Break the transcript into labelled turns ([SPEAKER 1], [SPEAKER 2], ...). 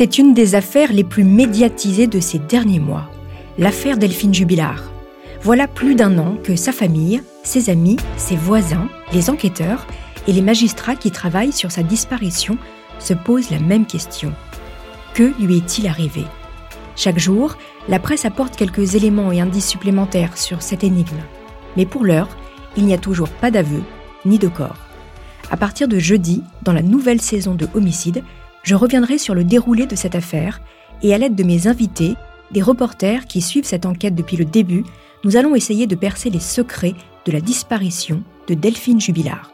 [SPEAKER 1] C'est une des affaires les plus médiatisées de ces derniers mois, l'affaire Delphine Jubilard. Voilà plus d'un an que sa famille, ses amis, ses voisins, les enquêteurs et les magistrats qui travaillent sur sa disparition se posent la même question. Que lui est-il arrivé? Chaque jour, la presse apporte quelques éléments et indices supplémentaires sur cette énigme. Mais pour l'heure, il n'y a toujours pas d'aveu ni de corps. À partir de jeudi, dans la nouvelle saison de Homicide, je reviendrai sur le déroulé de cette affaire et à l'aide de mes invités, des reporters qui suivent cette enquête depuis le début, nous allons essayer de percer les secrets de la disparition de Delphine Jubilard.